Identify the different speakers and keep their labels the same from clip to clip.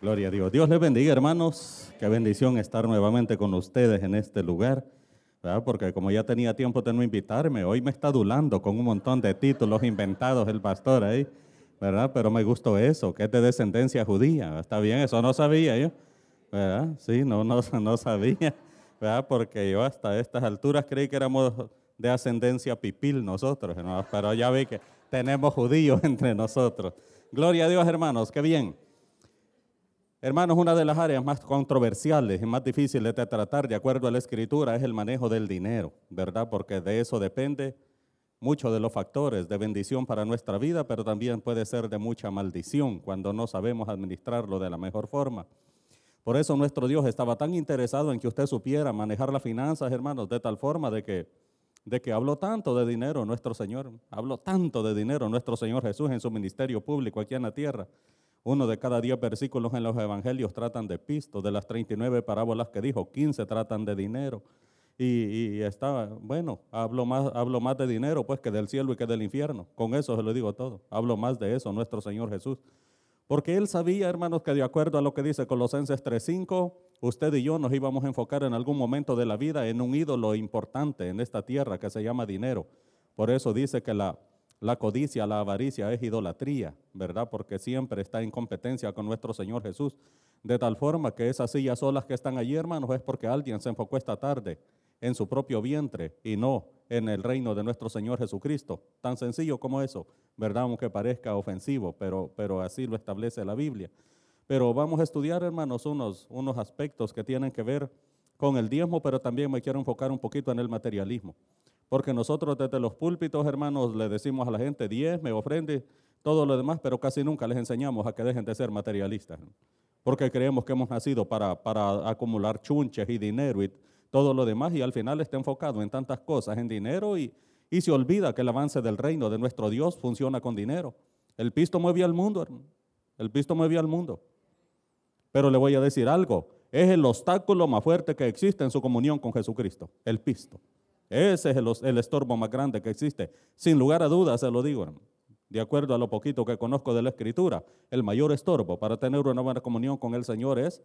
Speaker 1: Gloria a Dios. Dios les bendiga, hermanos. Qué bendición estar nuevamente con ustedes en este lugar. ¿verdad? Porque como ya tenía tiempo de no invitarme, hoy me está adulando con un montón de títulos inventados el pastor ahí, ¿verdad? Pero me gustó eso, que es de descendencia judía. Está bien, eso no sabía yo, ¿verdad? Sí, no, no, no sabía, ¿verdad? Porque yo hasta estas alturas creí que éramos de ascendencia pipil nosotros, hermanos, pero ya vi que tenemos judíos entre nosotros. Gloria a Dios, hermanos, qué bien. Hermanos, una de las áreas más controversiales y más difíciles de tratar, de acuerdo a la escritura, es el manejo del dinero, ¿verdad? Porque de eso depende mucho de los factores de bendición para nuestra vida, pero también puede ser de mucha maldición cuando no sabemos administrarlo de la mejor forma. Por eso nuestro Dios estaba tan interesado en que usted supiera manejar las finanzas, hermanos, de tal forma de que, de que habló tanto de dinero nuestro Señor, habló tanto de dinero nuestro Señor Jesús en su ministerio público aquí en la tierra, uno de cada diez versículos en los evangelios tratan de pisto. De las 39 parábolas que dijo, 15 tratan de dinero. Y, y está, bueno, hablo más, hablo más de dinero pues que del cielo y que del infierno. Con eso se lo digo todo. Hablo más de eso, nuestro Señor Jesús. Porque él sabía, hermanos, que de acuerdo a lo que dice Colosenses 3.5, usted y yo nos íbamos a enfocar en algún momento de la vida en un ídolo importante en esta tierra que se llama dinero. Por eso dice que la, la codicia, la avaricia es idolatría, ¿verdad? Porque siempre está en competencia con nuestro Señor Jesús. De tal forma que esas sillas solas que están allí, hermanos, es porque alguien se enfocó esta tarde en su propio vientre y no en el reino de nuestro Señor Jesucristo. Tan sencillo como eso, ¿verdad? Aunque parezca ofensivo, pero, pero así lo establece la Biblia. Pero vamos a estudiar, hermanos, unos, unos aspectos que tienen que ver con el diezmo, pero también me quiero enfocar un poquito en el materialismo. Porque nosotros desde los púlpitos, hermanos, le decimos a la gente, me ofrende, todo lo demás, pero casi nunca les enseñamos a que dejen de ser materialistas. Porque creemos que hemos nacido para, para acumular chunches y dinero y todo lo demás, y al final está enfocado en tantas cosas, en dinero, y, y se olvida que el avance del reino de nuestro Dios funciona con dinero. El pisto mueve al mundo, hermano. El pisto mueve al mundo. Pero le voy a decir algo, es el obstáculo más fuerte que existe en su comunión con Jesucristo, el pisto. Ese es el, estorbo más grande que existe. Sin lugar a dudas, se lo digo, De acuerdo a lo poquito que conozco de la Escritura, el mayor estorbo para tener una buena comunión con el Señor es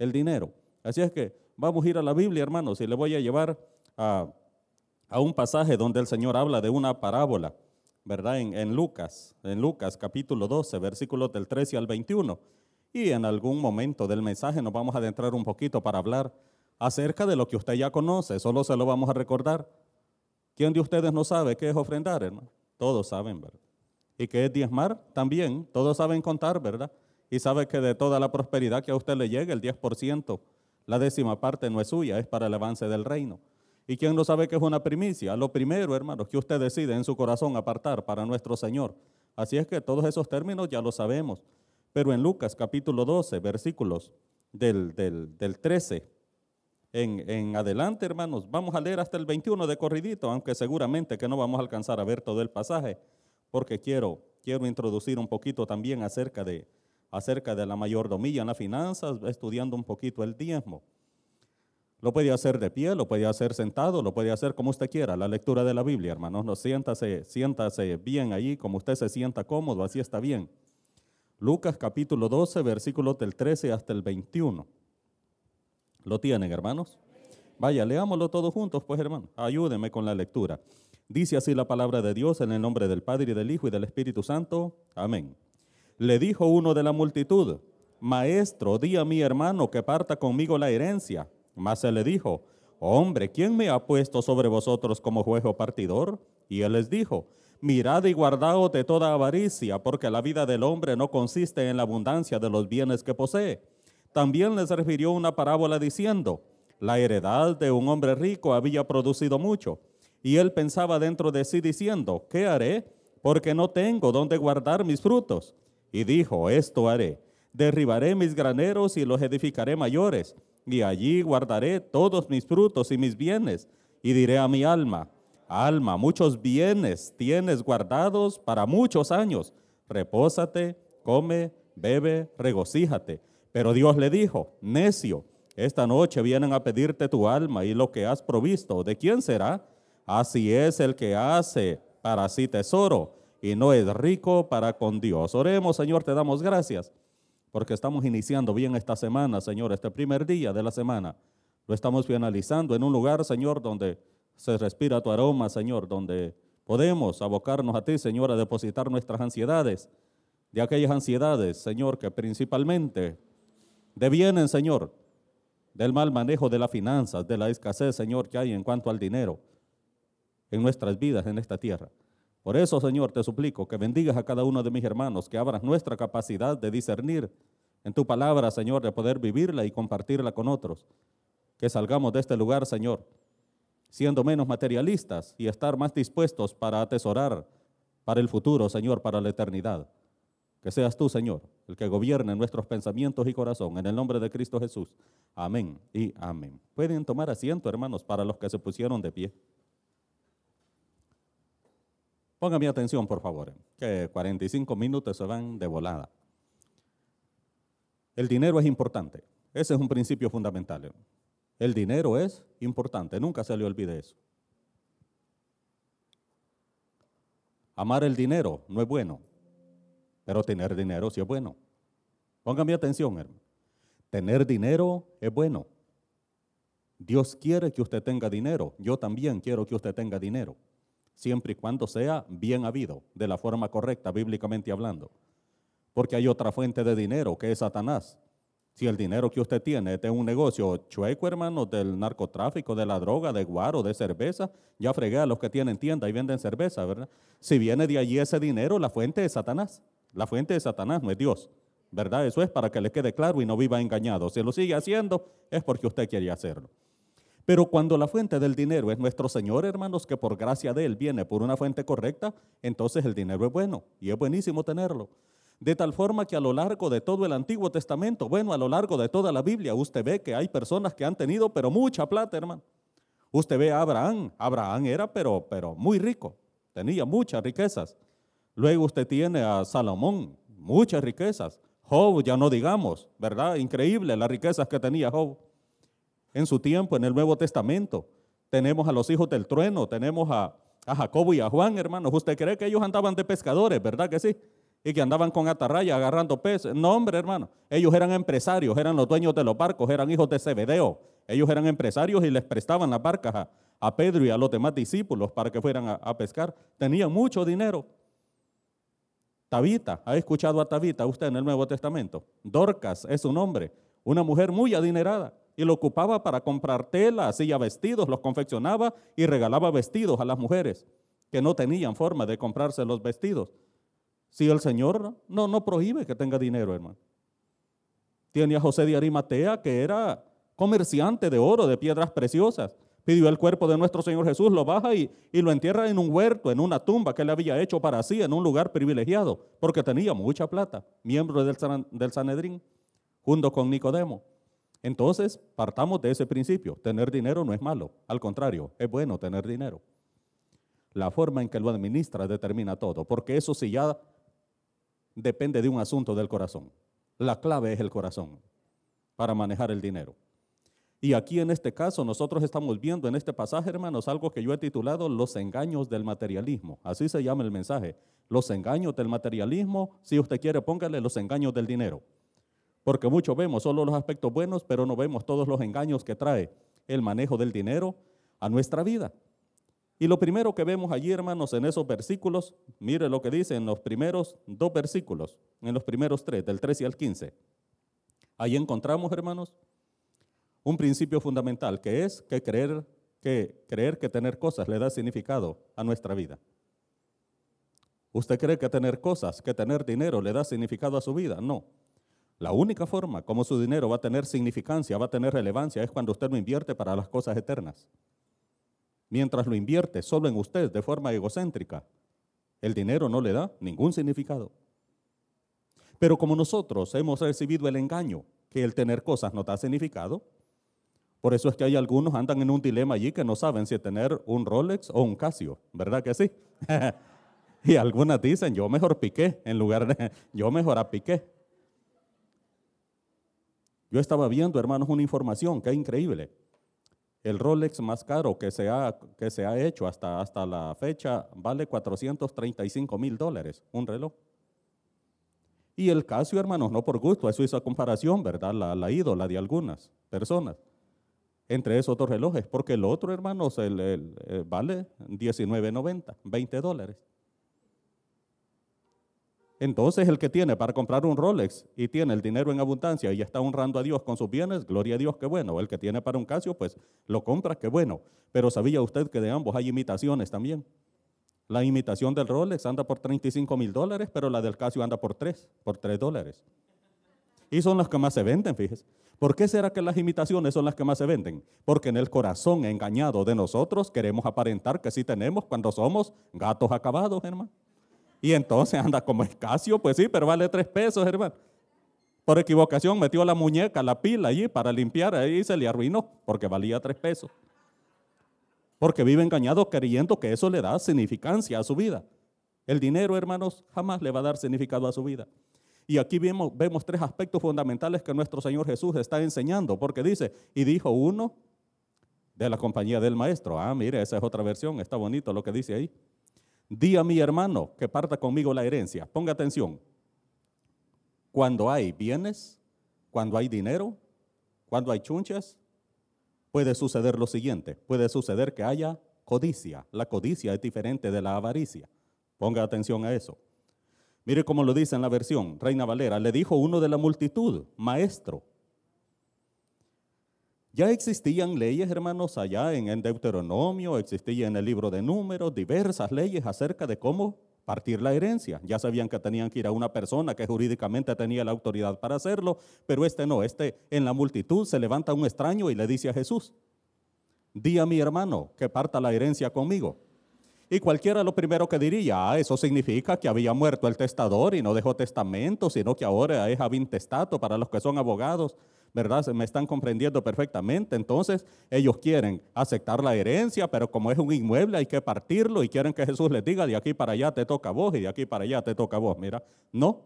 Speaker 1: el dinero. Así es que vamos a ir a la Biblia, hermanos, y le voy a llevar a, un pasaje donde el Señor habla de una parábola, ¿verdad? En, en, Lucas, en Lucas capítulo 12, versículos del 13 al 21. Y en algún momento del mensaje nos vamos a adentrar un poquito para hablar acerca de lo que usted ya conoce, solo se lo vamos a recordar. ¿Quién de ustedes no sabe qué es ofrendar, hermano? Todos saben, ¿verdad? ¿Y qué es diezmar? También, todos saben contar, ¿verdad? Y sabe que de toda la prosperidad que a usted le llegue, el 10%, la décima parte no es suya, es para el avance del reino. ¿Y quién no sabe que es una primicia? Lo primero, hermano, que usted decide en su corazón apartar para nuestro Señor. Así es que todos esos términos ya lo sabemos. Pero en Lucas capítulo 12, versículos del, del, del 13 en, adelante, hermanos. Vamos a leer hasta el 21 de corridito, aunque seguramente que no vamos a alcanzar a ver todo el pasaje, porque quiero, quiero introducir un poquito también acerca de, acerca de la mayordomía en las finanzas, estudiando un poquito el diezmo. Lo puede hacer de pie, lo puede hacer sentado, lo puede hacer como usted quiera, la lectura de la Biblia, hermanos. No, siéntase, siéntase bien allí, como usted se sienta cómodo, así está bien. Lucas capítulo 12, versículos del 13 hasta el 21. ¿Lo tienen, hermanos? Vaya, leámoslo todos juntos, pues, hermano. Ayúdenme con la lectura. Dice así la palabra de Dios en el nombre del Padre y del Hijo y del Espíritu Santo. Amén. Le dijo uno de la multitud, Maestro, di a mi hermano que parta conmigo la herencia. Mas él le dijo, Hombre, ¿quién me ha puesto sobre vosotros como juez o partidor? Y él les dijo, Mirad y guardaos de toda avaricia, porque la vida del hombre no consiste en la abundancia de los bienes que posee también les refirió una parábola diciendo, la heredad de un hombre rico había producido mucho. Y él pensaba dentro de sí diciendo, ¿qué haré? Porque no tengo donde guardar mis frutos. Y dijo, esto haré. Derribaré mis graneros y los edificaré mayores. Y allí guardaré todos mis frutos y mis bienes. Y diré a mi alma, alma, muchos bienes tienes guardados para muchos años. Repósate, come, bebe, regocíjate pero Dios le dijo, necio, esta noche vienen a pedirte tu alma y lo que has provisto, ¿de quién será? Así es el que hace para sí tesoro y no es rico para con Dios. Oremos, Señor, te damos gracias porque estamos iniciando bien esta semana, Señor, este primer día de la semana. Lo estamos finalizando en un lugar, Señor, donde se respira tu aroma, Señor, donde podemos abocarnos a ti, Señor, a depositar nuestras ansiedades, de aquellas ansiedades, Señor, que principalmente devienen, Señor, del mal manejo de las finanzas, de la escasez, Señor, que hay en cuanto al dinero en nuestras vidas en esta tierra. Por eso, Señor, te suplico que bendigas a cada uno de mis hermanos, que abras nuestra capacidad de discernir en tu palabra, Señor, de poder vivirla y compartirla con otros. Que salgamos de este lugar, Señor, siendo menos materialistas y estar más dispuestos para atesorar para el futuro, Señor, para la eternidad. Que seas tú, Señor, el que gobierne nuestros pensamientos y corazón. En el nombre de Cristo Jesús. Amén y amén. Pueden tomar asiento, hermanos, para los que se pusieron de pie. Pongan mi atención, por favor, que 45 minutos se van de volada. El dinero es importante. Ese es un principio fundamental. El dinero es importante, nunca se le olvide eso. Amar el dinero no es bueno, pero tener dinero sí es bueno. Pongan mi atención, hermano. Tener dinero es bueno. Dios quiere que usted tenga dinero. Yo también quiero que usted tenga dinero siempre y cuando sea bien habido, de la forma correcta, bíblicamente hablando. Porque hay otra fuente de dinero que es Satanás. Si el dinero que usted tiene es de un negocio chueco, hermano, del narcotráfico, de la droga, de guaro, de cerveza, ya fregué a los que tienen tienda y venden cerveza, ¿verdad? Si viene de allí ese dinero, la fuente es Satanás. La fuente de Satanás, no es Dios. ¿Verdad? Eso es para que le quede claro y no viva engañado. Si lo sigue haciendo, es porque usted quiere hacerlo. Pero cuando la fuente del dinero es nuestro Señor, hermanos, que por gracia de Él viene por una fuente correcta, entonces el dinero es bueno y es buenísimo tenerlo. De tal forma que a lo largo de todo el Antiguo Testamento, bueno, a lo largo de toda la Biblia, usted ve que hay personas que han tenido, pero mucha plata, hermano. Usted ve a Abraham, Abraham era, pero, pero muy rico, tenía muchas riquezas. Luego usted tiene a Salomón, muchas riquezas. Job, ya no digamos, ¿verdad? Increíble las riquezas que tenía Job en su tiempo en el Nuevo Testamento. Tenemos a los hijos del trueno, tenemos a, Jacobo y a Juan, hermanos. ¿Usted cree que ellos andaban de pescadores, verdad que sí? Y que andaban con atarraya agarrando peces. No, hombre, hermano. Ellos eran empresarios, eran los dueños de los barcos, eran hijos de Zebedeo. Ellos eran empresarios y les prestaban las barcas a, Pedro y a los demás discípulos para que fueran a, a pescar. Tenían mucho dinero. Tabita, ¿ha escuchado a Tabita usted en el Nuevo Testamento? Dorcas es su nombre, una mujer muy adinerada y lo ocupaba para comprar tela, hacía vestidos, los confeccionaba y regalaba vestidos a las mujeres que no tenían forma de comprarse los vestidos. Si el Señor no, no prohíbe que tenga dinero, hermano. Tiene a José de Arimatea, que era comerciante de oro, de piedras preciosas. Pidió el cuerpo de nuestro Señor Jesús, lo baja y, lo entierra en un huerto, en una tumba que él había hecho para sí, en un lugar privilegiado, porque tenía mucha plata, miembro del, del Sanedrín, junto con Nicodemo. Entonces, partamos de ese principio. Tener dinero no es malo, al contrario, es bueno tener dinero. La forma en que lo administra determina todo, porque eso sí ya depende de un asunto del corazón. La clave es el corazón para manejar el dinero. Y aquí en este caso nosotros estamos viendo en este pasaje, hermanos, algo que yo he titulado Los engaños del materialismo. Así se llama el mensaje. Los engaños del materialismo, si usted quiere, póngale los engaños del dinero. Porque mucho vemos solo los aspectos buenos, pero no vemos todos los engaños que trae el manejo del dinero a nuestra vida. Y lo primero que vemos allí, hermanos, en esos versículos, mire lo que dice en los primeros dos versículos, en los primeros tres, del 13 al 15. Ahí encontramos, hermanos, un principio fundamental, que es que creer que, creer que tener cosas le da significado a nuestra vida. ¿Usted cree que tener cosas, que tener dinero le da significado a su vida? No. La única forma como su dinero va a tener significancia, va a tener relevancia, es cuando usted lo invierte para las cosas eternas. Mientras lo invierte solo en usted de forma egocéntrica, el dinero no le da ningún significado. Pero como nosotros hemos recibido el engaño que el tener cosas no da significado, por eso es que hay algunos andan en un dilema allí que no saben si tener un Rolex o un Casio, ¿verdad que sí? y algunas dicen, yo mejor piqué en lugar de, yo mejor a piqué. Yo estaba viendo, hermanos, una información que es increíble. El Rolex más caro que se ha, que se ha hecho hasta, hasta la fecha vale 435 mil dólares, un reloj. Y el Casio, hermanos, no por gusto, eso hizo comparación, ¿verdad? La, la ídola de algunas personas entre esos dos relojes, porque el otro, hermanos, el, vale 19.90, 20 dólares. Entonces el que tiene para comprar un Rolex y tiene el dinero en abundancia y está honrando a Dios con sus bienes, gloria a Dios, qué bueno. El que tiene para un Casio, pues lo compra, qué bueno. Pero sabía usted que de ambos hay imitaciones también. La imitación del Rolex anda por 35 mil dólares, pero la del Casio anda por 3, por 3 dólares. Y son las que más se venden, fíjese. ¿Por qué será que las imitaciones son las que más se venden? Porque en el corazón engañado de nosotros queremos aparentar que sí tenemos cuando somos gatos acabados, hermano. Y entonces anda como escasio, pues sí, pero vale tres pesos, hermano. Por equivocación metió la muñeca, la pila allí para limpiar, ahí se le arruinó, porque valía tres pesos. Porque vive engañado creyendo que eso le da significancia a su vida. El dinero, hermanos, jamás le va a dar significado a su vida. Y aquí vemos, vemos tres aspectos fundamentales que nuestro Señor Jesús está enseñando, porque dice, y dijo uno de la compañía del maestro. Ah, mire, esa es otra versión, está bonito lo que dice ahí. Di a mi hermano que parta conmigo la herencia. Ponga atención. Cuando hay bienes, cuando hay dinero, cuando hay chunches, puede suceder lo siguiente. Puede suceder que haya codicia. La codicia es diferente de la avaricia. Ponga atención a eso. Mire cómo lo dice en la versión, Reina Valera, le dijo uno de la multitud, maestro. Ya existían leyes, hermanos, allá en, Deuteronomio, existía en el libro de números, diversas leyes acerca de cómo partir la herencia. Ya sabían que tenían que ir a una persona que jurídicamente tenía la autoridad para hacerlo, pero este no, este en la multitud se levanta un extraño y le dice a Jesús, di a mi hermano que parta la herencia conmigo. Y cualquiera lo primero que diría, ah, eso significa que había muerto el testador y no dejó testamento, sino que ahora es avintestato para los que son abogados, ¿verdad? Se me están comprendiendo perfectamente. Entonces, ellos quieren aceptar la herencia, pero como es un inmueble hay que partirlo y quieren que Jesús les diga, de aquí para allá te toca a vos y de aquí para allá te toca a vos. Mira, no.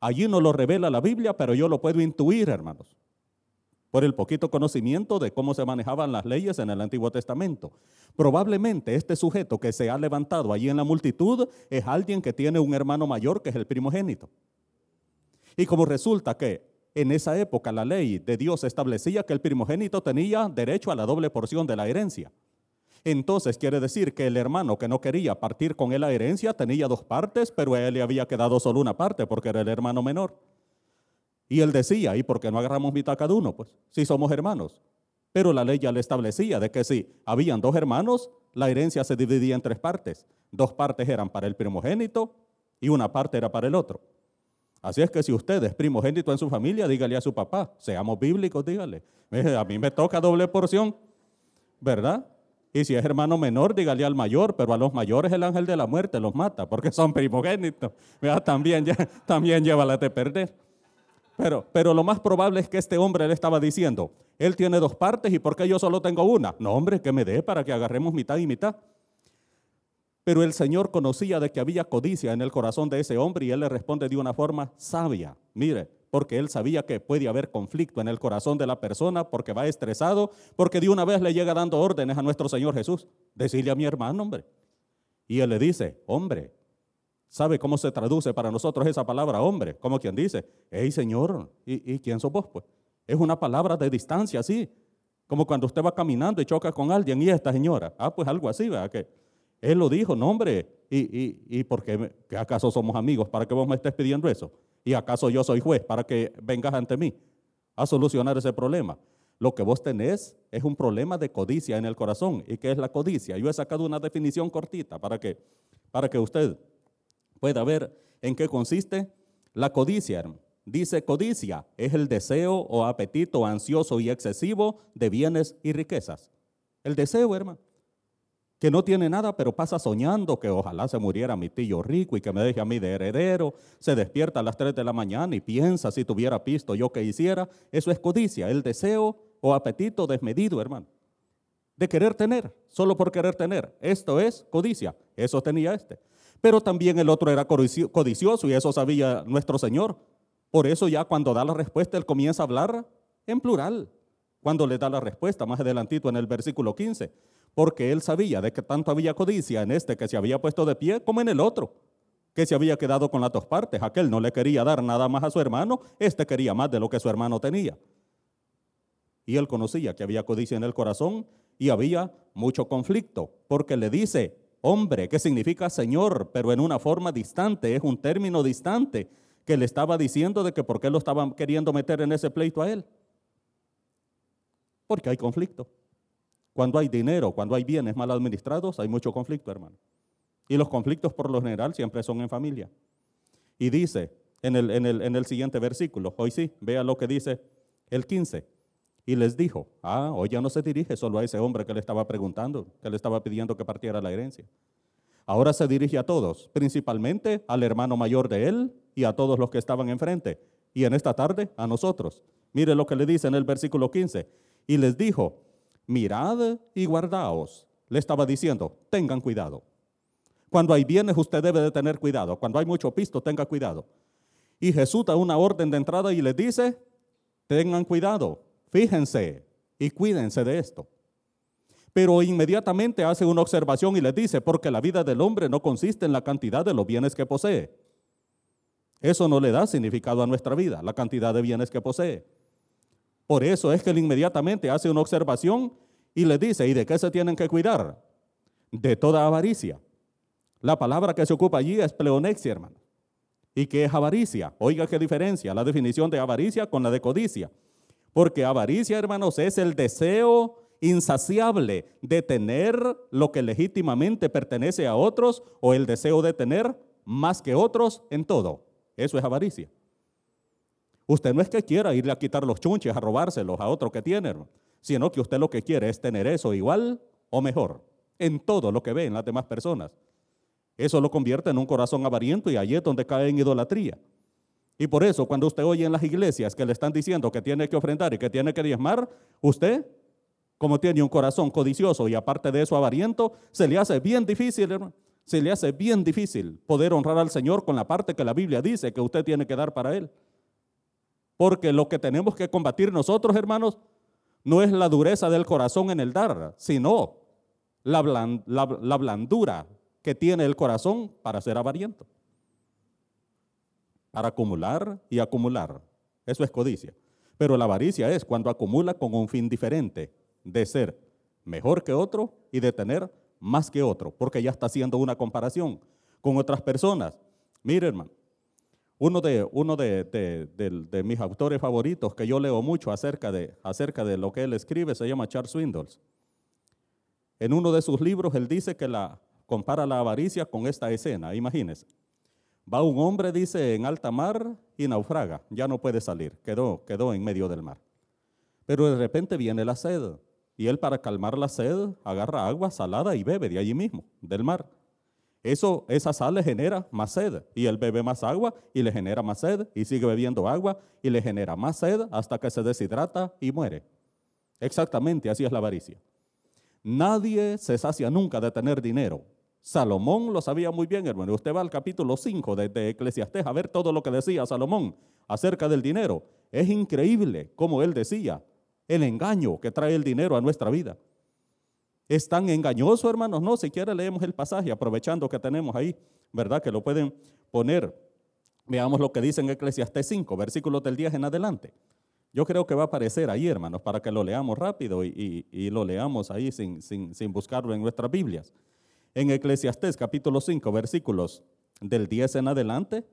Speaker 1: Allí no lo revela la Biblia, pero yo lo puedo intuir, hermanos por el poquito conocimiento de cómo se manejaban las leyes en el Antiguo Testamento. Probablemente este sujeto que se ha levantado allí en la multitud es alguien que tiene un hermano mayor que es el primogénito. Y como resulta que en esa época la ley de Dios establecía que el primogénito tenía derecho a la doble porción de la herencia. Entonces quiere decir que el hermano que no quería partir con él la herencia tenía dos partes, pero a él le había quedado solo una parte porque era el hermano menor. Y él decía, ¿y por qué no agarramos mitad cada uno? Pues si somos hermanos. Pero la ley ya le establecía de que si habían dos hermanos, la herencia se dividía en tres partes. Dos partes eran para el primogénito y una parte era para el otro. Así es que si usted es primogénito en su familia, dígale a su papá, seamos bíblicos, dígale, a mí me toca doble porción, ¿verdad? Y si es hermano menor, dígale al mayor, pero a los mayores el ángel de la muerte los mata porque son primogénitos. También, también llévala de perder. Pero, pero lo más probable es que este hombre le estaba diciendo, él tiene dos partes y ¿por qué yo solo tengo una? No, hombre, que me dé para que agarremos mitad y mitad. Pero el Señor conocía de que había codicia en el corazón de ese hombre y él le responde de una forma sabia. Mire, porque él sabía que puede haber conflicto en el corazón de la persona porque va estresado, porque de una vez le llega dando órdenes a nuestro Señor Jesús. Decirle a mi hermano, hombre. Y él le dice, hombre, ¿Sabe cómo se traduce para nosotros esa palabra hombre? Como quien dice, hey Señor, ¿y, quién sos vos? Pues es una palabra de distancia, así. Como cuando usted va caminando y choca con alguien y esta señora. Ah, pues algo así, ¿verdad? Que él lo dijo, no hombre, ¿y, y, y por qué? ¿Acaso somos amigos para que vos me estés pidiendo eso? ¿Y acaso yo soy juez para que vengas ante mí a solucionar ese problema? Lo que vos tenés es un problema de codicia en el corazón. ¿Y qué es la codicia? Yo he sacado una definición cortita para que, para que usted pueda ver en qué consiste la codicia. Dice codicia es el deseo o apetito ansioso y excesivo de bienes y riquezas. El deseo, hermano, que no tiene nada, pero pasa soñando que ojalá se muriera mi tío rico y que me deje a mí de heredero. Se despierta a las 3 de la mañana y piensa si tuviera pisto yo que hiciera. Eso es codicia, el deseo o apetito desmedido, hermano. De querer tener, solo por querer tener. Esto es codicia. Eso tenía este. Pero también el otro era codicioso y eso sabía nuestro Señor. Por eso ya cuando da la respuesta, Él comienza a hablar en plural. Cuando le da la respuesta, más adelantito en el versículo 15. Porque Él sabía de que tanto había codicia en este que se había puesto de pie como en el otro que se había quedado con las dos partes. Aquel no le quería dar nada más a su hermano, este quería más de lo que su hermano tenía. Y él conocía que había codicia en el corazón y había mucho conflicto, porque le dice, hombre, que significa Señor, pero en una forma distante, es un término distante que le estaba diciendo de que por qué lo estaban queriendo meter en ese pleito a él. Porque hay conflicto. Cuando hay dinero, cuando hay bienes mal administrados, hay mucho conflicto, hermano. Y los conflictos por lo general siempre son en familia. Y dice en el, en el, en el siguiente versículo, hoy sí, vea lo que dice el 15. Y les dijo, ah, hoy ya no se dirige solo a ese hombre que le estaba preguntando, que le estaba pidiendo que partiera la herencia. Ahora se dirige a todos, principalmente al hermano mayor de él y a todos los que estaban enfrente. Y en esta tarde a nosotros. Mire lo que le dice en el versículo 15. Y les dijo, mirad y guardaos. Le estaba diciendo, tengan cuidado. Cuando hay bienes, usted debe de tener cuidado. Cuando hay mucho pisto, tenga cuidado. Y Jesús da una orden de entrada y les dice, tengan cuidado, fíjense y cuídense de esto. Pero inmediatamente hace una observación y les dice, porque la vida del hombre no consiste en la cantidad de los bienes que posee. Eso no le da significado a nuestra vida, la cantidad de bienes que posee. Por eso es que él inmediatamente hace una observación y les dice, ¿y de qué se tienen que cuidar? De toda avaricia. La palabra que se ocupa allí es pleonexia, hermano. ¿Y qué es avaricia? Oiga qué diferencia la definición de avaricia con la de codicia. Porque avaricia, hermanos, es el deseo insaciable de tener lo que legítimamente pertenece a otros o el deseo de tener más que otros en todo. Eso es avaricia. Usted no es que quiera irle a quitar los chunches, a robárselos a otro que tiene, sino que usted lo que quiere es tener eso igual o mejor en todo lo que ve en las demás personas. Eso lo convierte en un corazón avariento y allí es donde cae en idolatría. Y por eso cuando usted oye en las iglesias que le están diciendo que tiene que ofrendar y que tiene que diezmar, usted, como tiene un corazón codicioso y aparte de eso avariento, se le hace bien difícil, se le hace bien difícil poder honrar al Señor con la parte que la Biblia dice que usted tiene que dar para Él. Porque lo que tenemos que combatir nosotros, hermanos, no es la dureza del corazón en el dar, sino la, la blandura que tiene el corazón para ser avariento. Para acumular y acumular. Eso es codicia. Pero la avaricia es cuando acumula con un fin diferente, de ser mejor que otro y de tener más que otro, porque ya está haciendo una comparación con otras personas. Mire, hermano, uno de, uno de, de, mis autores favoritos que yo leo mucho acerca de, acerca de lo que él escribe se llama Charles Swindoll. En uno de sus libros él dice que la, compara la avaricia con esta escena, imagínense. Va un hombre, dice, en alta mar y naufraga, ya no puede salir, quedó, quedó en medio del mar. Pero de repente viene la sed y él para calmar la sed agarra agua salada y bebe de allí mismo, del mar. Eso, esa sal le genera más sed y él bebe más agua y le genera más sed y sigue bebiendo agua y le genera más sed hasta que se deshidrata y muere. Exactamente así es la avaricia. Nadie se sacia nunca de tener dinero, Salomón lo sabía muy bien, hermano. Usted va al capítulo 5 de, de, Eclesiastés a ver todo lo que decía Salomón acerca del dinero. Es increíble como él decía el engaño que trae el dinero a nuestra vida. Es tan engañoso, hermanos. No, si quiere leemos el pasaje, aprovechando que tenemos ahí, ¿verdad? Que lo pueden poner. Veamos lo que dice en Eclesiastés 5, versículos del 10 en adelante. Yo creo que va a aparecer ahí, hermanos, para que lo leamos rápido y, lo leamos ahí sin buscarlo en nuestras Biblias. En Eclesiastés capítulo 5, versículos del 10 en adelante,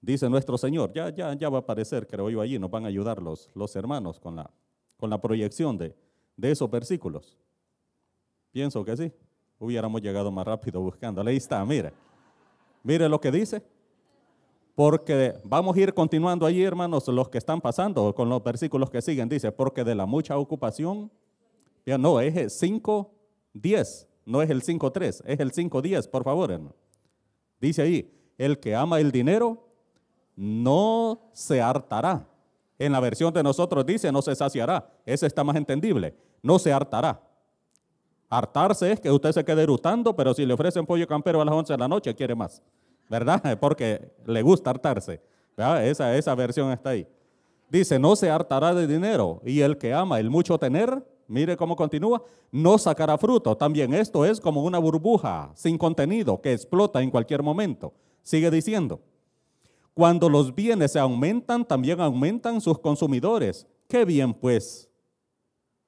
Speaker 1: dice nuestro Señor, ya, ya, ya va a aparecer, creo yo, allí nos van a ayudar los, los hermanos con la, con la proyección de, de esos versículos. Pienso que sí, hubiéramos llegado más rápido buscando. Ahí está, mire, mire lo que dice. Porque vamos a ir continuando allí, hermanos, los que están pasando con los versículos que siguen. Dice, porque de la mucha ocupación, ya no, es 5, 10. No es el 5.3, es el 5.10, por favor. Dice ahí, el que ama el dinero no se hartará. En la versión de nosotros dice, no se saciará. Ese está más entendible. No se hartará. Hartarse es que usted se quede erutando, pero si le ofrecen pollo campero a las 11 de la noche, quiere más. ¿Verdad? Porque le gusta hartarse. Esa, esa versión está ahí. Dice, no se hartará de dinero. Y el que ama el mucho tener, Mire cómo continúa. No sacará fruto. También esto es como una burbuja sin contenido que explota en cualquier momento. Sigue diciendo, cuando los bienes se aumentan, también aumentan sus consumidores. ¿Qué bien pues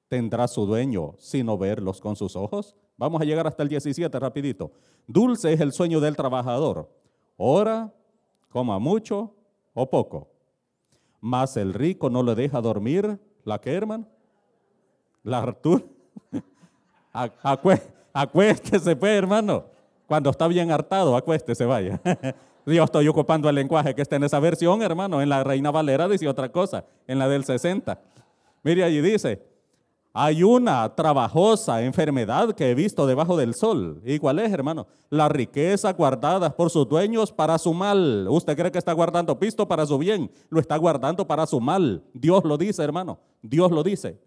Speaker 1: tendrá su dueño sino verlos con sus ojos? Vamos a llegar hasta el 17 rapidito. Dulce es el sueño del trabajador. Ora, coma mucho o poco. Mas el rico no le deja dormir. ¿La hermano? La Artur. acuéstese, pues, hermano. Cuando está bien hartado, acuéstese, vaya. Yo estoy ocupando el lenguaje que está en esa versión, hermano. En la Reina Valera dice otra cosa, en la del 60. Mire, allí dice, hay una trabajosa enfermedad que he visto debajo del sol. ¿Y cuál es, hermano? La riqueza guardada por sus dueños para su mal. ¿Usted cree que está guardando pisto para su bien? Lo está guardando para su mal. Dios lo dice, hermano. Dios lo dice.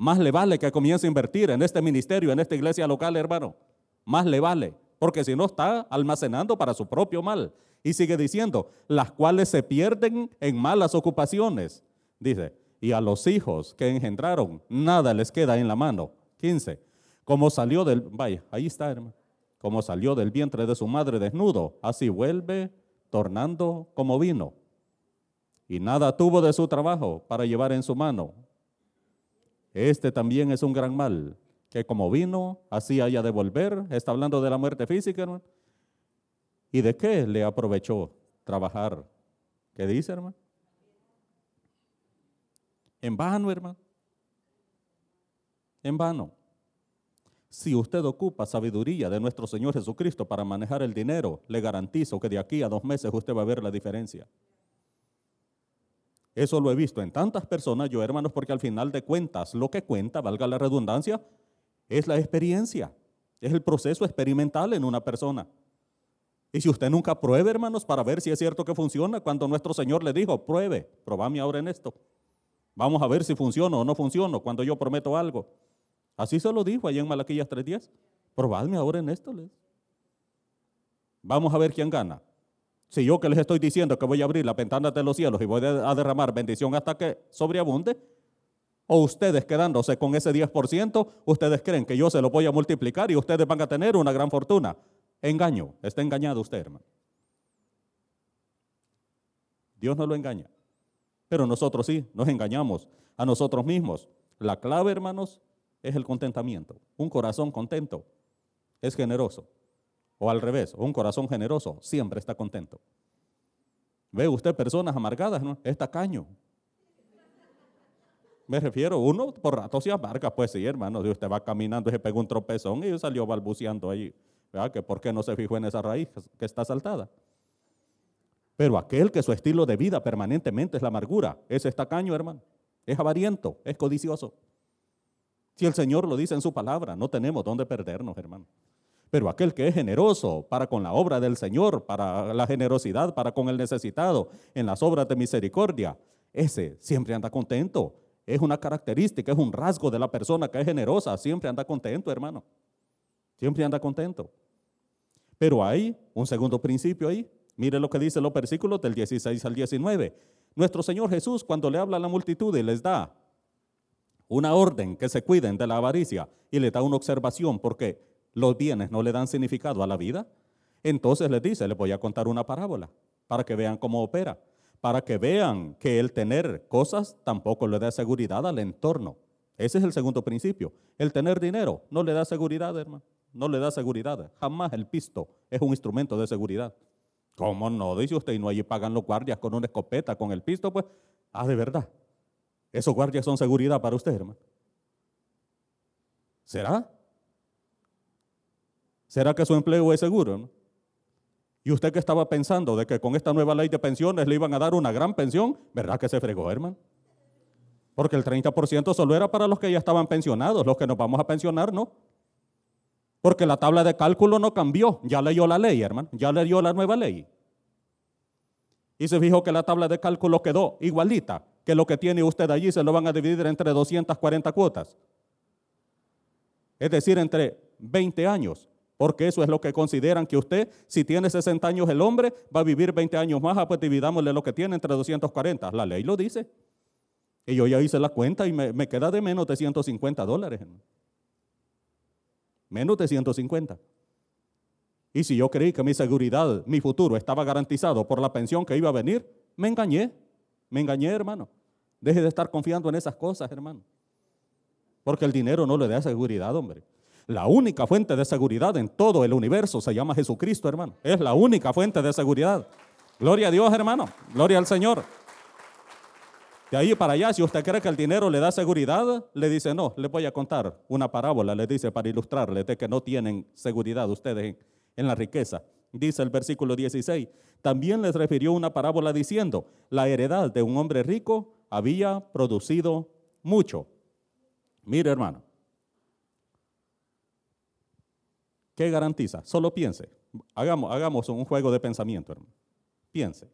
Speaker 1: Más le vale que comience a invertir en este ministerio, en esta iglesia local, hermano. Más le vale. Porque si no está almacenando para su propio mal. Y sigue diciendo, las cuales se pierden en malas ocupaciones. Dice, y a los hijos que engendraron, nada les queda en la mano. 15. Como salió del, vaya, ahí está, hermano. Como salió del vientre de su madre desnudo, así vuelve tornando como vino. Y nada tuvo de su trabajo para llevar en su mano. Este también es un gran mal, que como vino, así haya de volver. Está hablando de la muerte física, hermano. ¿Y de qué le aprovechó trabajar? ¿Qué dice, hermano? En vano, hermano. En vano. Si usted ocupa sabiduría de nuestro Señor Jesucristo para manejar el dinero, le garantizo que de aquí a dos meses usted va a ver la diferencia. Eso lo he visto en tantas personas, yo hermanos, porque al final de cuentas lo que cuenta, valga la redundancia, es la experiencia, es el proceso experimental en una persona. Y si usted nunca pruebe, hermanos, para ver si es cierto que funciona, cuando nuestro Señor le dijo, pruebe, probame ahora en esto. Vamos a ver si funciona o no funciona cuando yo prometo algo. Así se lo dijo allá en Malaquillas 3.10. Probadme ahora en esto. Les. Vamos a ver quién gana. Si yo que les estoy diciendo que voy a abrir la ventana de los cielos y voy a derramar bendición hasta que sobreabunde, o ustedes quedándose con ese 10%, ustedes creen que yo se lo voy a multiplicar y ustedes van a tener una gran fortuna. Engaño, está engañado usted, hermano. Dios no lo engaña. Pero nosotros sí, nos engañamos a nosotros mismos. La clave, hermanos, es el contentamiento. Un corazón contento es generoso. O al revés, un corazón generoso siempre está contento. Ve usted personas amargadas, ¿no? Es tacaño. Me refiero, uno por rato se amarga, pues sí, hermano. Usted va caminando y se pega un tropezón y salió balbuceando ahí. ¿Verdad? Por qué no se fijó en esa raíz que está saltada. Pero aquel que su estilo de vida permanentemente es la amargura, ese es tacaño, hermano. Es avariento, es codicioso. Si el Señor lo dice en su palabra, no tenemos dónde perdernos, hermano. Pero aquel que es generoso para con la obra del Señor, para la generosidad, para con el necesitado, en las obras de misericordia, ese siempre anda contento. Es una característica, es un rasgo de la persona que es generosa. Siempre anda contento, hermano. Siempre anda contento. Pero hay un segundo principio ahí. Mire lo que dice los versículos del 16 al 19. Nuestro Señor Jesús cuando le habla a la multitud y les da una orden que se cuiden de la avaricia y le da una observación porque los bienes no le dan significado a la vida, entonces les dice, les voy a contar una parábola para que vean cómo opera, para que vean que el tener cosas tampoco le da seguridad al entorno. Ese es el segundo principio. El tener dinero no le da seguridad, hermano. No le da seguridad. Jamás el pisto es un instrumento de seguridad. ¿Cómo no? Dice usted, y no allí pagan los guardias con una escopeta, con el pisto, pues. Ah, de verdad. Esos guardias son seguridad para usted, hermano. ¿Será? ¿Será que su empleo es seguro? Y usted que estaba pensando de que con esta nueva ley de pensiones le iban a dar una gran pensión, ¿verdad que se fregó, hermano? Porque el 30% solo era para los que ya estaban pensionados, los que nos vamos a pensionar, ¿no? Porque la tabla de cálculo no cambió. Ya leyó la ley, hermano. Ya leyó la nueva ley. Y se fijó que la tabla de cálculo quedó igualita que lo que tiene usted allí. Se lo van a dividir entre 240 cuotas. Es decir, entre 20 años. Porque eso es lo que consideran que usted, si tiene 60 años el hombre, va a vivir 20 años más, ah, pues dividámosle lo que tiene entre 240. La ley lo dice. Y yo ya hice la cuenta y me, me queda de menos de 150 dólares. Menos de 150. Y si yo creí que mi seguridad, mi futuro estaba garantizado por la pensión que iba a venir, me engañé. Me engañé, hermano. Deje de estar confiando en esas cosas, hermano. Porque el dinero no le da seguridad, hombre. La única fuente de seguridad en todo el universo se llama Jesucristo, hermano. Es la única fuente de seguridad. Gloria a Dios, hermano. Gloria al Señor. De ahí para allá, si usted cree que el dinero le da seguridad, le dice, no, le voy a contar una parábola, le dice para ilustrarle de que no tienen seguridad ustedes en la riqueza. Dice el versículo 16, también les refirió una parábola diciendo, la heredad de un hombre rico había producido mucho. Mire hermano, ¿qué garantiza? Solo piense, hagamos, un juego de pensamiento, hermano. Piense.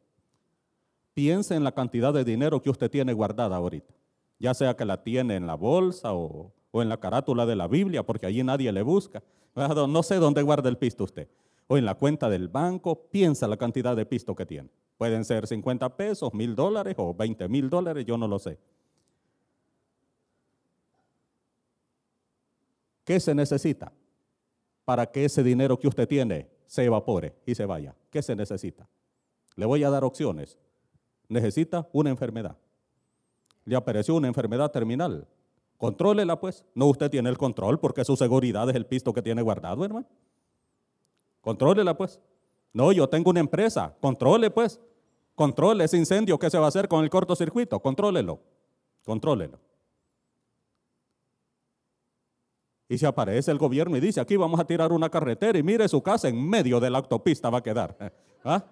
Speaker 1: Piense en la cantidad de dinero que usted tiene guardada ahorita, ya sea que la tiene en la bolsa o, en la carátula de la Biblia, porque allí nadie le busca. No sé dónde guarda el pisto usted. O en la cuenta del banco, piensa la cantidad de pisto que tiene. Pueden ser 50 pesos, mil dólares o 20 mil dólares, yo no lo sé. ¿Qué se necesita para que ese dinero que usted tiene se evapore y se vaya? ¿Qué se necesita? Le voy a dar opciones. Necesita una enfermedad. Le apareció una enfermedad terminal. Contrólela pues. No usted tiene el control porque su seguridad es el pisto que tiene guardado, hermano. Contrólela pues. No, yo tengo una empresa. Controle pues. Controle ese incendio que se va a hacer con el cortocircuito. Contrólelo. Contrólelo. Y si aparece el gobierno y dice, aquí vamos a tirar una carretera y mire su casa en medio de la autopista va a quedar. ¿Ah?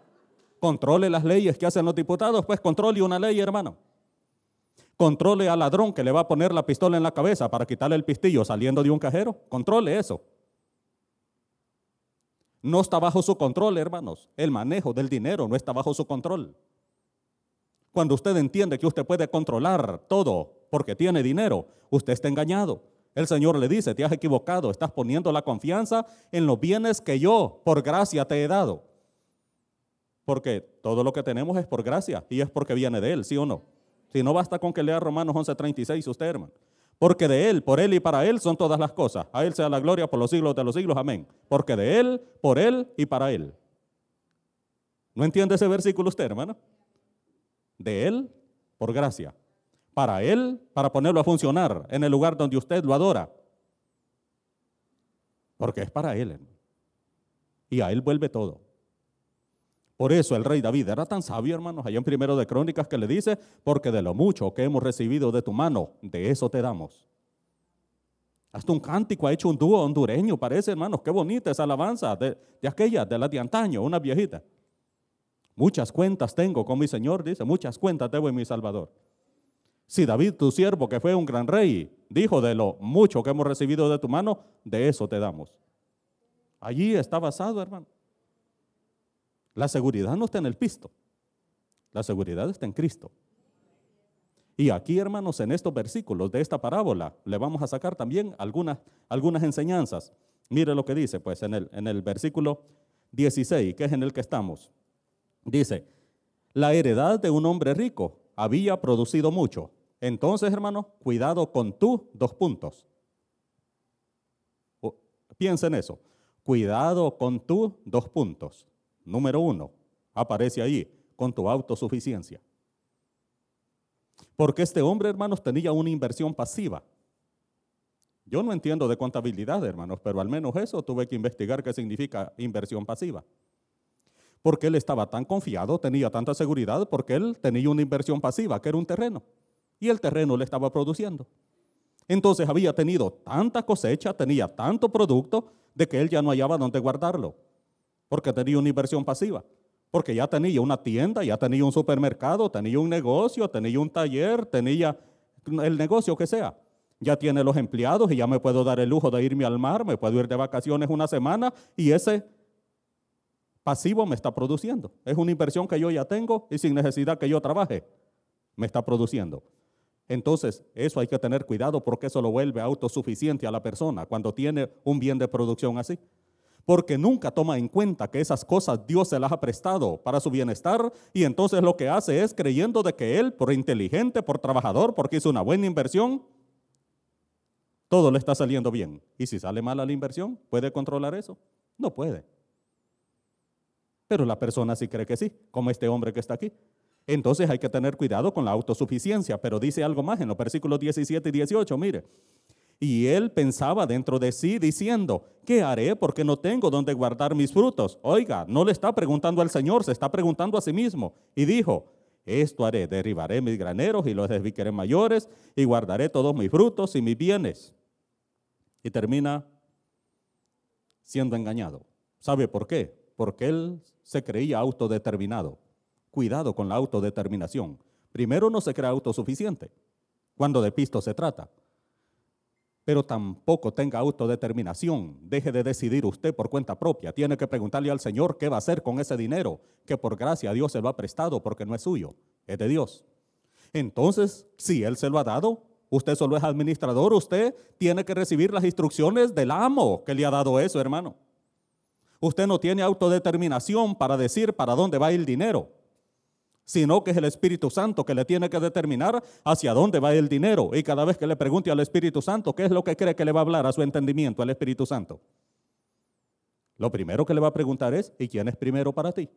Speaker 1: Controle las leyes que hacen los diputados, pues controle una ley, hermano. Controle al ladrón que le va a poner la pistola en la cabeza para quitarle el pistillo saliendo de un cajero. Controle eso. No está bajo su control, hermanos. El manejo del dinero no está bajo su control. Cuando usted entiende que usted puede controlar todo porque tiene dinero, usted está engañado. El Señor le dice, te has equivocado, estás poniendo la confianza en los bienes que yo por gracia te he dado. Porque todo lo que tenemos es por gracia y es porque viene de Él, ¿sí o no? Si no basta con que lea Romanos 11:36 usted, hermano. Porque de Él, por Él y para Él son todas las cosas. A Él sea la gloria por los siglos de los siglos. Amén. Porque de Él, por Él y para Él. ¿No entiende ese versículo usted, hermano? De Él, por gracia. Para Él, para ponerlo a funcionar en el lugar donde usted lo adora. Porque es para Él. Y a Él vuelve todo. Por eso el rey David era tan sabio, hermanos, allá en primero de Crónicas que le dice, porque de lo mucho que hemos recibido de tu mano, de eso te damos. Hasta un cántico ha hecho un dúo hondureño, parece, hermanos, qué bonita esa alabanza de, de aquella, de la de antaño, una viejita. Muchas cuentas tengo con mi Señor, dice, muchas cuentas debo en mi Salvador. Si David, tu siervo, que fue un gran rey, dijo de lo mucho que hemos recibido de tu mano, de eso te damos. Allí está basado, hermano. La seguridad no está en el pisto. La seguridad está en Cristo. Y aquí, hermanos, en estos versículos de esta parábola, le vamos a sacar también algunas, algunas enseñanzas. Mire lo que dice, pues, en el, en el versículo 16, que es en el que estamos. Dice, la heredad de un hombre rico había producido mucho. Entonces, hermano, cuidado con tú, dos puntos. Piensa en eso. Cuidado con tú, dos puntos. Número uno, aparece ahí, con tu autosuficiencia. Porque este hombre, hermanos, tenía una inversión pasiva. Yo no entiendo de contabilidad, hermanos, pero al menos eso tuve que investigar qué significa inversión pasiva. Porque él estaba tan confiado, tenía tanta seguridad, porque él tenía una inversión pasiva, que era un terreno. Y el terreno le estaba produciendo. Entonces había tenido tanta cosecha, tenía tanto producto, de que él ya no hallaba dónde guardarlo porque tenía una inversión pasiva, porque ya tenía una tienda, ya tenía un supermercado, tenía un negocio, tenía un taller, tenía el negocio que sea. Ya tiene los empleados y ya me puedo dar el lujo de irme al mar, me puedo ir de vacaciones una semana y ese pasivo me está produciendo. Es una inversión que yo ya tengo y sin necesidad que yo trabaje, me está produciendo. Entonces, eso hay que tener cuidado porque eso lo vuelve autosuficiente a la persona cuando tiene un bien de producción así porque nunca toma en cuenta que esas cosas Dios se las ha prestado para su bienestar y entonces lo que hace es creyendo de que él, por inteligente, por trabajador, porque hizo una buena inversión, todo le está saliendo bien. ¿Y si sale mal la inversión, puede controlar eso? No puede. Pero la persona sí cree que sí, como este hombre que está aquí. Entonces hay que tener cuidado con la autosuficiencia, pero dice algo más en los versículos 17 y 18, mire. Y él pensaba dentro de sí diciendo, ¿qué haré porque no tengo donde guardar mis frutos? Oiga, no le está preguntando al Señor, se está preguntando a sí mismo. Y dijo, esto haré, derribaré mis graneros y los desviqueré mayores y guardaré todos mis frutos y mis bienes. Y termina siendo engañado. ¿Sabe por qué? Porque él se creía autodeterminado. Cuidado con la autodeterminación. Primero no se crea autosuficiente cuando de pisto se trata. Pero tampoco tenga autodeterminación. Deje de decidir usted por cuenta propia. Tiene que preguntarle al Señor qué va a hacer con ese dinero que por gracia Dios se lo ha prestado porque no es suyo, es de Dios. Entonces, si Él se lo ha dado, usted solo es administrador, usted tiene que recibir las instrucciones del amo que le ha dado eso, hermano. Usted no tiene autodeterminación para decir para dónde va el dinero, sino que es el Espíritu Santo que le tiene que determinar hacia dónde va el dinero. Y cada vez que le pregunte al Espíritu Santo qué es lo que cree que le va a hablar a su entendimiento al Espíritu Santo, lo primero que le va a preguntar es, ¿y quién es primero para ti?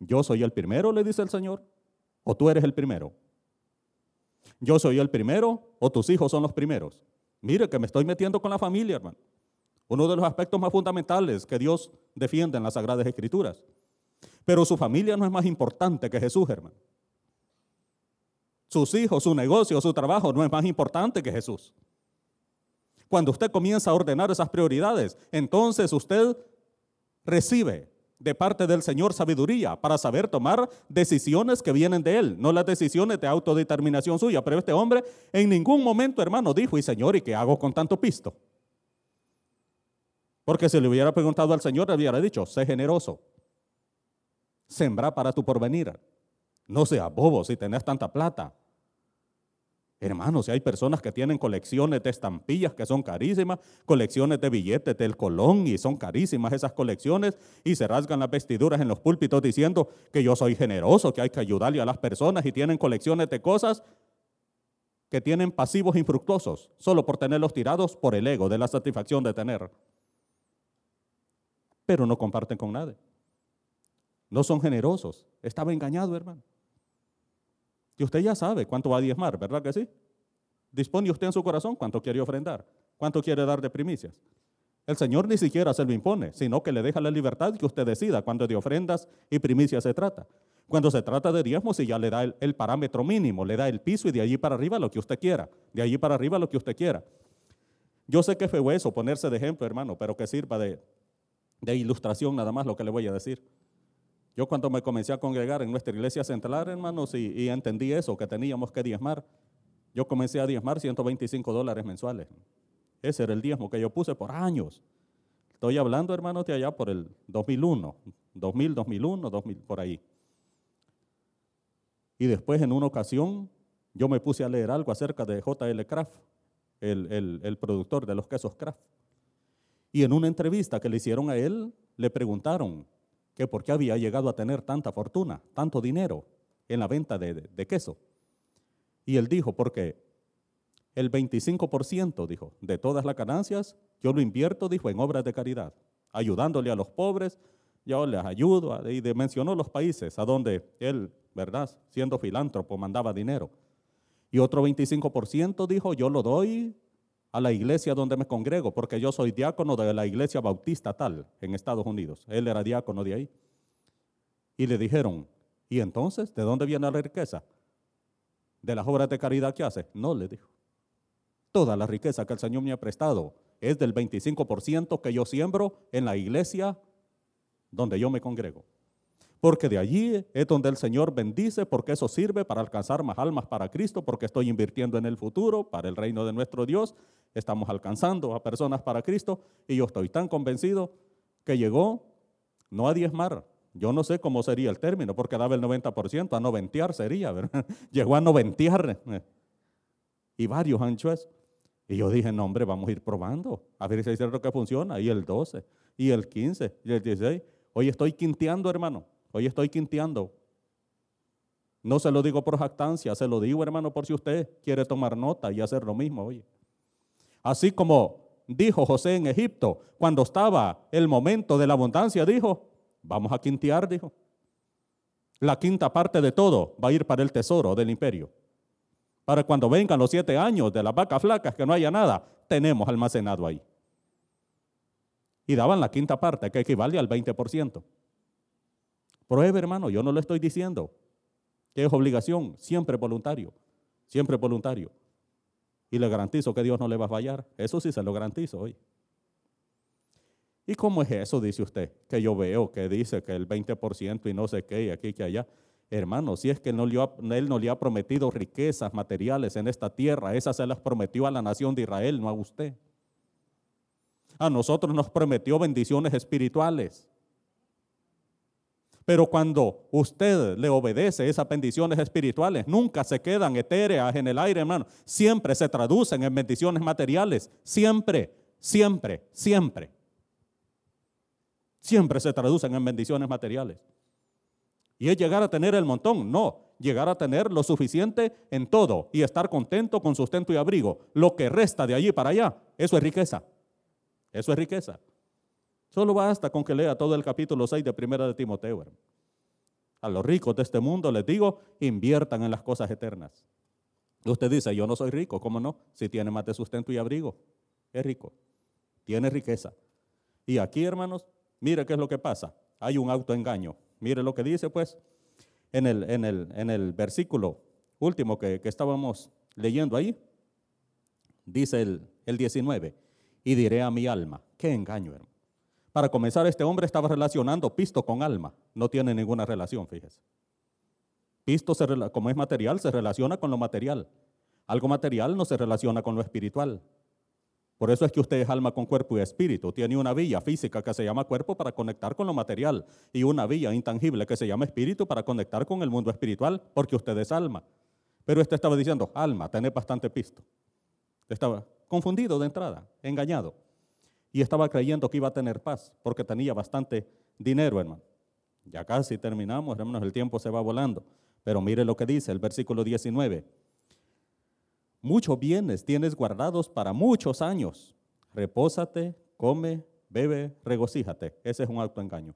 Speaker 1: Yo soy el primero, le dice el Señor, o tú eres el primero. Yo soy el primero, o tus hijos son los primeros. Mire que me estoy metiendo con la familia, hermano. Uno de los aspectos más fundamentales que Dios defiende en las Sagradas Escrituras. Pero su familia no es más importante que Jesús, hermano. Sus hijos, su negocio, su trabajo no es más importante que Jesús. Cuando usted comienza a ordenar esas prioridades, entonces usted recibe de parte del Señor sabiduría para saber tomar decisiones que vienen de Él, no las decisiones de autodeterminación suya. Pero este hombre en ningún momento, hermano, dijo, y Señor, ¿y qué hago con tanto pisto? Porque si le hubiera preguntado al Señor, le hubiera dicho, sé generoso. Sembra para tu porvenir. No sea bobo si tenés tanta plata. Hermanos, si hay personas que tienen colecciones de estampillas que son carísimas, colecciones de billetes del colón y son carísimas esas colecciones y se rasgan las vestiduras en los púlpitos diciendo que yo soy generoso, que hay que ayudarle a las personas y tienen colecciones de cosas que tienen pasivos infructuosos solo por tenerlos tirados por el ego de la satisfacción de tener pero no comparten con nadie. No son generosos. Estaba engañado, hermano. Y usted ya sabe cuánto va a diezmar, ¿verdad que sí? Dispone usted en su corazón cuánto quiere ofrendar, cuánto quiere dar de primicias. El Señor ni siquiera se lo impone, sino que le deja la libertad que usted decida cuando de ofrendas y primicias se trata. Cuando se trata de diezmos, y ya le da el, el, parámetro mínimo, le da el piso y de allí para arriba lo que usted quiera, de allí para arriba lo que usted quiera. Yo sé que fue eso ponerse de ejemplo, hermano, pero que sirva de, de ilustración nada más lo que le voy a decir. Yo cuando me comencé a congregar en nuestra iglesia central, hermanos, y, entendí eso, que teníamos que diezmar, yo comencé a diezmar 125 dólares mensuales. Ese era el diezmo que yo puse por años. Estoy hablando, hermanos, de allá por el 2001, 2000, 2001, 2000, por ahí. Y después, en una ocasión, yo me puse a leer algo acerca de J.L. Kraft, el, el productor de los quesos Kraft. Y en una entrevista que le hicieron a él, le preguntaron que por qué había llegado a tener tanta fortuna, tanto dinero en la venta de, queso. Y él dijo, porque el 25%, dijo, de todas las ganancias, yo lo invierto, dijo, en obras de caridad, ayudándole a los pobres, yo les ayudo, y mencionó los países a donde él, ¿verdad? Siendo filántropo, mandaba dinero. Y otro 25% dijo, yo lo doy a la iglesia donde me congrego, porque yo soy diácono de la iglesia bautista tal en Estados Unidos. Él era diácono de ahí. Y le dijeron, ¿y entonces de dónde viene la riqueza? ¿De las obras de caridad que hace? No, le dijo. Toda la riqueza que el Señor me ha prestado es del 25% que yo siembro en la iglesia donde yo me congrego porque de allí es donde el Señor bendice, porque eso sirve para alcanzar más almas para Cristo, porque estoy invirtiendo en el futuro, para el reino de nuestro Dios, estamos alcanzando a personas para Cristo, y yo estoy tan convencido que llegó no a diezmar, yo no sé cómo sería el término, porque daba el 90%, a noventear sería. Llegó a noventear, y varios ancho eso. Y yo dije, no hombre, vamos a ir probando, a ver si es cierto que funciona, y el 12, y el 15, y el 16. Hoy estoy quinteando, hermano. Hoy estoy quinteando. No se lo digo por jactancia, se lo digo, hermano, por si usted quiere tomar nota y hacer lo mismo. Oye. Así como dijo José en Egipto, cuando estaba el momento de la abundancia, dijo, vamos a quintear, dijo. La quinta parte de todo va a ir para el tesoro del imperio. Para cuando vengan los siete años de las vacas flacas, que no haya nada, tenemos almacenado ahí. Y daban la quinta parte, que equivale al 20%. Pruebe, hermano, yo no lo estoy diciendo. Que es obligación, siempre voluntario, siempre voluntario. Y le garantizo que Dios no le va a fallar. Eso sí se lo garantizo hoy. ¿Y cómo es eso, dice usted? Que yo veo que dice que el 20% y no sé qué, y aquí que allá. Hermano, si es que él no, le ha, prometido riquezas materiales en esta tierra, esas se las prometió a la nación de Israel, no a usted. A nosotros nos prometió bendiciones espirituales. Pero cuando usted le obedece esas bendiciones espirituales, nunca se quedan etéreas en el aire, hermano. Siempre se traducen en bendiciones materiales. Siempre, siempre, siempre. Siempre se traducen en bendiciones materiales. Y es llegar a tener el montón. No, llegar a tener lo suficiente en todo y estar contento con sustento y abrigo. Lo que resta de allí para allá, eso es riqueza. Eso es riqueza. Solo basta con que lea todo el capítulo 6 de Primera de Timoteo. A los ricos de este mundo les digo, inviertan en las cosas eternas. Usted dice, yo no soy rico, ¿cómo no? Si tiene más de sustento y abrigo, es rico, tiene riqueza. Y aquí, hermanos, mire qué es lo que pasa. Hay un autoengaño. Mire lo que dice, pues, en el, en el, en el versículo último que, estábamos leyendo ahí. Dice el, el 19, y diré a mi alma, qué engaño, hermano. Para comenzar, este hombre estaba relacionando pisto con alma. No tiene ninguna relación, fíjese. Pisto, como es material, se relaciona con lo material. Algo material no se relaciona con lo espiritual. Por eso es que usted es alma con cuerpo y espíritu. Tiene una vía física que se llama cuerpo para conectar con lo material y una vía intangible que se llama espíritu para conectar con el mundo espiritual, porque usted es alma. Pero este estaba diciendo, alma, tenés bastante pisto. Estaba confundido de entrada, engañado y estaba creyendo que iba a tener paz porque tenía bastante dinero, hermano. Ya casi terminamos, hermanos, el tiempo se va volando. Pero mire lo que dice el versículo 19. Muchos bienes tienes guardados para muchos años. Repósate, come, bebe, regocíjate. Ese es un autoengaño.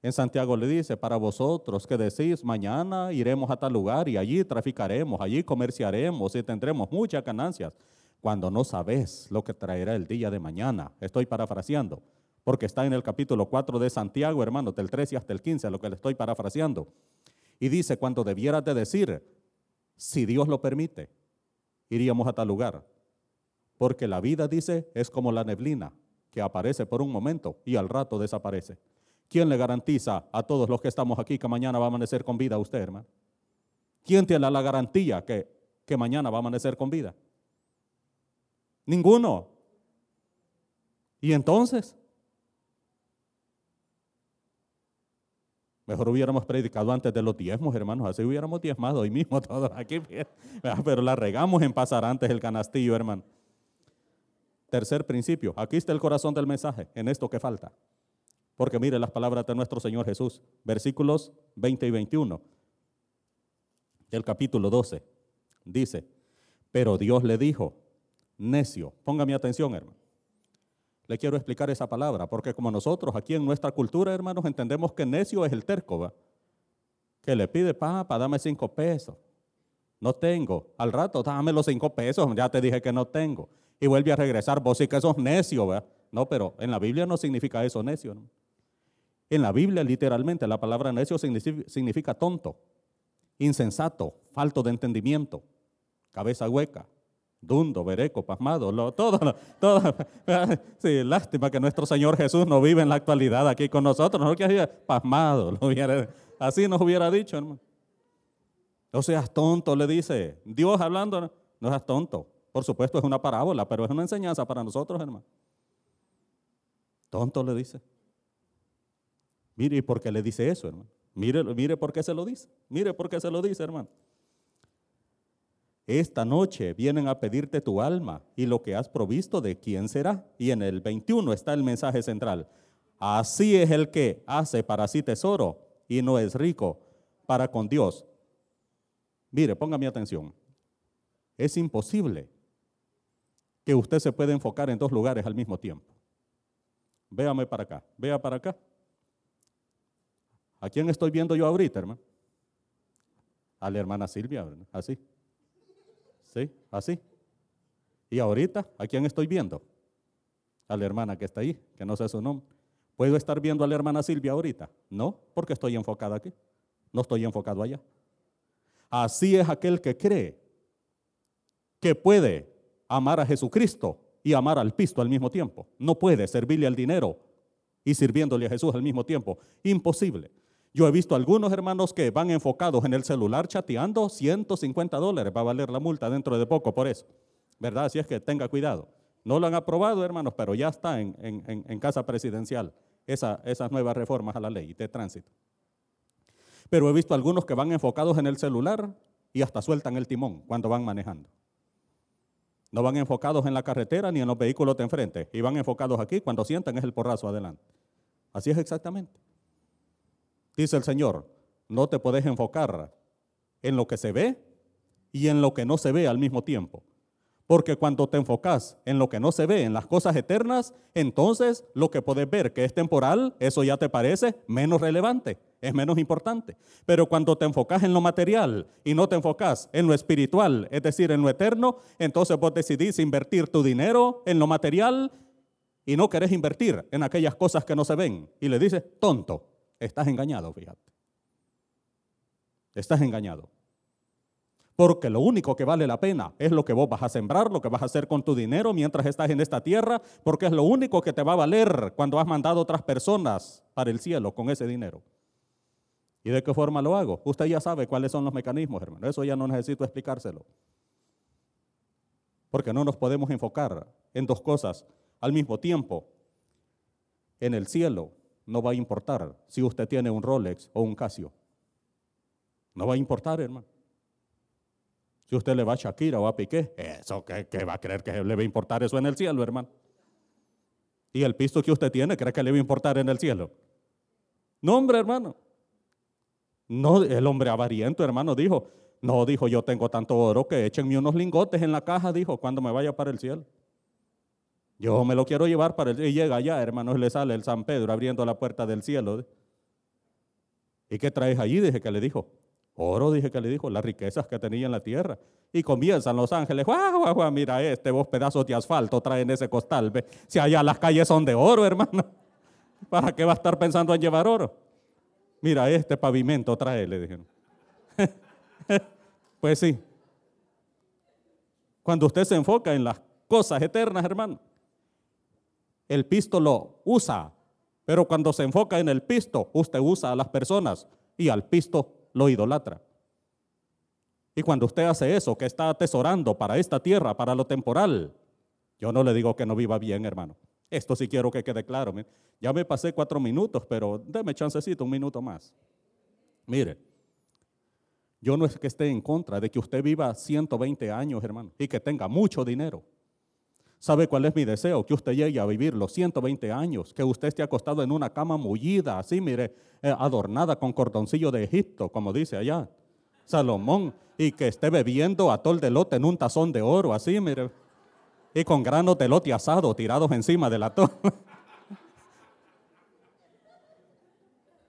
Speaker 1: En Santiago le dice, para vosotros que decís, mañana iremos a tal lugar y allí traficaremos, allí comerciaremos y tendremos muchas ganancias cuando no sabes lo que traerá el día de mañana. Estoy parafraseando, porque está en el capítulo 4 de Santiago, hermano, del 13 hasta el 15, lo que le estoy parafraseando. Y dice, cuando debieras de decir, si Dios lo permite, iríamos a tal lugar. Porque la vida, dice, es como la neblina, que aparece por un momento y al rato desaparece. ¿Quién le garantiza a todos los que estamos aquí que mañana va a amanecer con vida usted, hermano? ¿Quién tiene la garantía que, que mañana va a amanecer con vida? Ninguno. ¿Y entonces? Mejor hubiéramos predicado antes de los diezmos, hermanos. Así hubiéramos diezmado hoy mismo todos aquí. Pero la regamos en pasar antes el canastillo, hermano. Tercer principio. Aquí está el corazón del mensaje, en esto que falta. Porque mire las palabras de nuestro Señor Jesús. Versículos 20 y 21 del capítulo 12. Dice, pero Dios le dijo, necio. Ponga mi atención, hermano. Le quiero explicar esa palabra, porque como nosotros aquí en nuestra cultura, hermanos, entendemos que necio es el terco, ¿va? Que le pide, papá, dame cinco pesos. No tengo. Al rato, dame los cinco pesos, ya te dije que no tengo. Y vuelve a regresar, vos sí que sos necio, ¿va? No, pero en la Biblia no significa eso, necio. En la Biblia, literalmente, la palabra necio significa tonto, insensato, falto de entendimiento, cabeza hueca, dundo, vereco, pasmado, todo, todo. Sí, lástima que nuestro Señor Jesús no vive en la actualidad aquí con nosotros, no que pasmado, así nos hubiera dicho, hermano. No seas tonto, le dice. Dios hablando, no seas tonto. Por supuesto es una parábola, pero es una enseñanza para nosotros, hermano. Tonto le dice. Mire, ¿y por qué le dice eso, hermano? Mire, mire por qué se lo dice. Mire por qué se lo dice, hermano. Esta noche vienen a pedirte tu alma y lo que has provisto de quién será. Y en el 21 está el mensaje central. Así es el que hace para sí tesoro y no es rico para con Dios. Mire, ponga mi atención. Es imposible que usted se pueda enfocar en dos lugares al mismo tiempo. Véame para acá, vea para acá. ¿A quién estoy viendo yo ahorita, hermano? A la hermana Silvia, así. ¿Sí? Así. Y ahorita, ¿a quién estoy viendo? A la hermana que está ahí, que no sé su nombre. ¿Puedo estar viendo a la hermana Silvia ahorita? No, porque estoy enfocado aquí. No estoy enfocado allá. Así es aquel que cree que puede amar a Jesucristo y amar al pisto al mismo tiempo. No puede servirle al dinero y sirviéndole a Jesús al mismo tiempo. Imposible. Yo he visto algunos hermanos que van enfocados en el celular chateando, 150 dólares va a valer la multa dentro de poco por eso. ¿Verdad? Así es que tenga cuidado. No lo han aprobado, hermanos, pero ya está en, casa presidencial esas nuevas reformas a la ley de tránsito. Pero he visto algunos que van enfocados en el celular y hasta sueltan el timón cuando van manejando. No van enfocados en la carretera ni en los vehículos de enfrente. Y van enfocados aquí cuando sientan es el porrazo adelante. Así es exactamente. Dice el Señor, no te puedes enfocar en lo que se ve y en lo que no se ve al mismo tiempo. Porque cuando te enfocas en lo que no se ve, en las cosas eternas, entonces lo que puedes ver que es temporal, eso ya te parece menos relevante, es menos importante. Pero cuando te enfocas en lo material y no te enfocas en lo espiritual, es decir, en lo eterno, entonces vos decidís invertir tu dinero en lo material y no querés invertir en aquellas cosas que no se ven. Y le dices, tonto, estás engañado, fíjate. Estás engañado. Porque lo único que vale la pena es lo que vos vas a sembrar, lo que vas a hacer con tu dinero mientras estás en esta tierra, porque es lo único que te va a valer cuando has mandado otras personas para el cielo con ese dinero. ¿Y de qué forma lo hago? Usted ya sabe cuáles son los mecanismos, hermano. Eso ya no necesito explicárselo. Porque no nos podemos enfocar en dos cosas al mismo tiempo. En el cielo no va a importar si usted tiene un Rolex o un Casio. No va a importar, hermano. Si usted le va a Shakira o a Piqué, eso que, va a creer que le va a importar eso en el cielo, hermano. Y el pisto que usted tiene, ¿cree que le va a importar en el cielo? No, hombre, hermano. No, el hombre avariento, hermano, dijo, no, dijo, yo tengo tanto oro que échenme unos lingotes en la caja, dijo, cuando me vaya para el cielo. Yo me lo quiero llevar para el. Y llega allá, hermano, y le sale el San Pedro abriendo la puerta del cielo. ¿Y qué traes allí? Dije que le dijo, Oro, dije que le dijo, las riquezas que tenía en la tierra. Y comienzan los ángeles, guau, guau, mira este, vos pedazos de asfalto traen ese costal. Ve. Si allá las calles son de oro, hermano, ¿para qué va a estar pensando en llevar oro? Mira, este pavimento trae, le dijeron. pues sí. Cuando usted se enfoca en las cosas eternas, hermano, el pisto lo usa. Pero cuando se enfoca en el pisto, usted usa a las personas y al pisto lo idolatra. Y cuando usted hace eso, que está atesorando para esta tierra, para lo temporal, yo no le digo que no viva bien, hermano. Esto sí quiero que quede claro. Ya me pasé cuatro minutos, pero déme chancecito un minuto más. Mire, yo no es que esté en contra de que usted viva 120 años, hermano, y que tenga mucho dinero. ¿Sabe cuál es mi deseo? Que usted llegue a vivir los 120 años, que usted esté acostado en una cama mullida, así, mire, eh, adornada con cordoncillo de Egipto, como dice allá Salomón, y que esté bebiendo atol de lote en un tazón de oro, así, mire, y con granos de lote asado tirados encima del atol.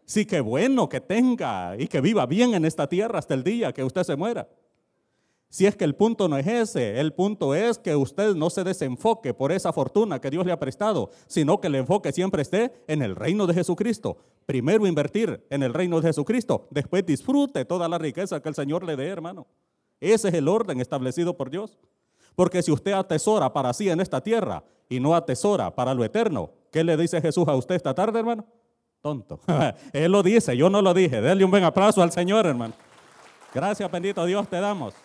Speaker 1: sí, que bueno que tenga y que viva bien en esta tierra hasta el día que usted se muera. Si es que el punto no es ese, el punto es que usted no se desenfoque por esa fortuna que Dios le ha prestado, sino que el enfoque siempre esté en el reino de Jesucristo. Primero invertir en el reino de Jesucristo, después disfrute toda la riqueza que el Señor le dé, hermano. Ese es el orden establecido por Dios. Porque si usted atesora para sí en esta tierra y no atesora para lo eterno, ¿qué le dice Jesús a usted esta tarde, hermano? Tonto. Él lo dice, yo no lo dije. Denle un buen aplauso al Señor, hermano. Gracias, bendito Dios, te damos.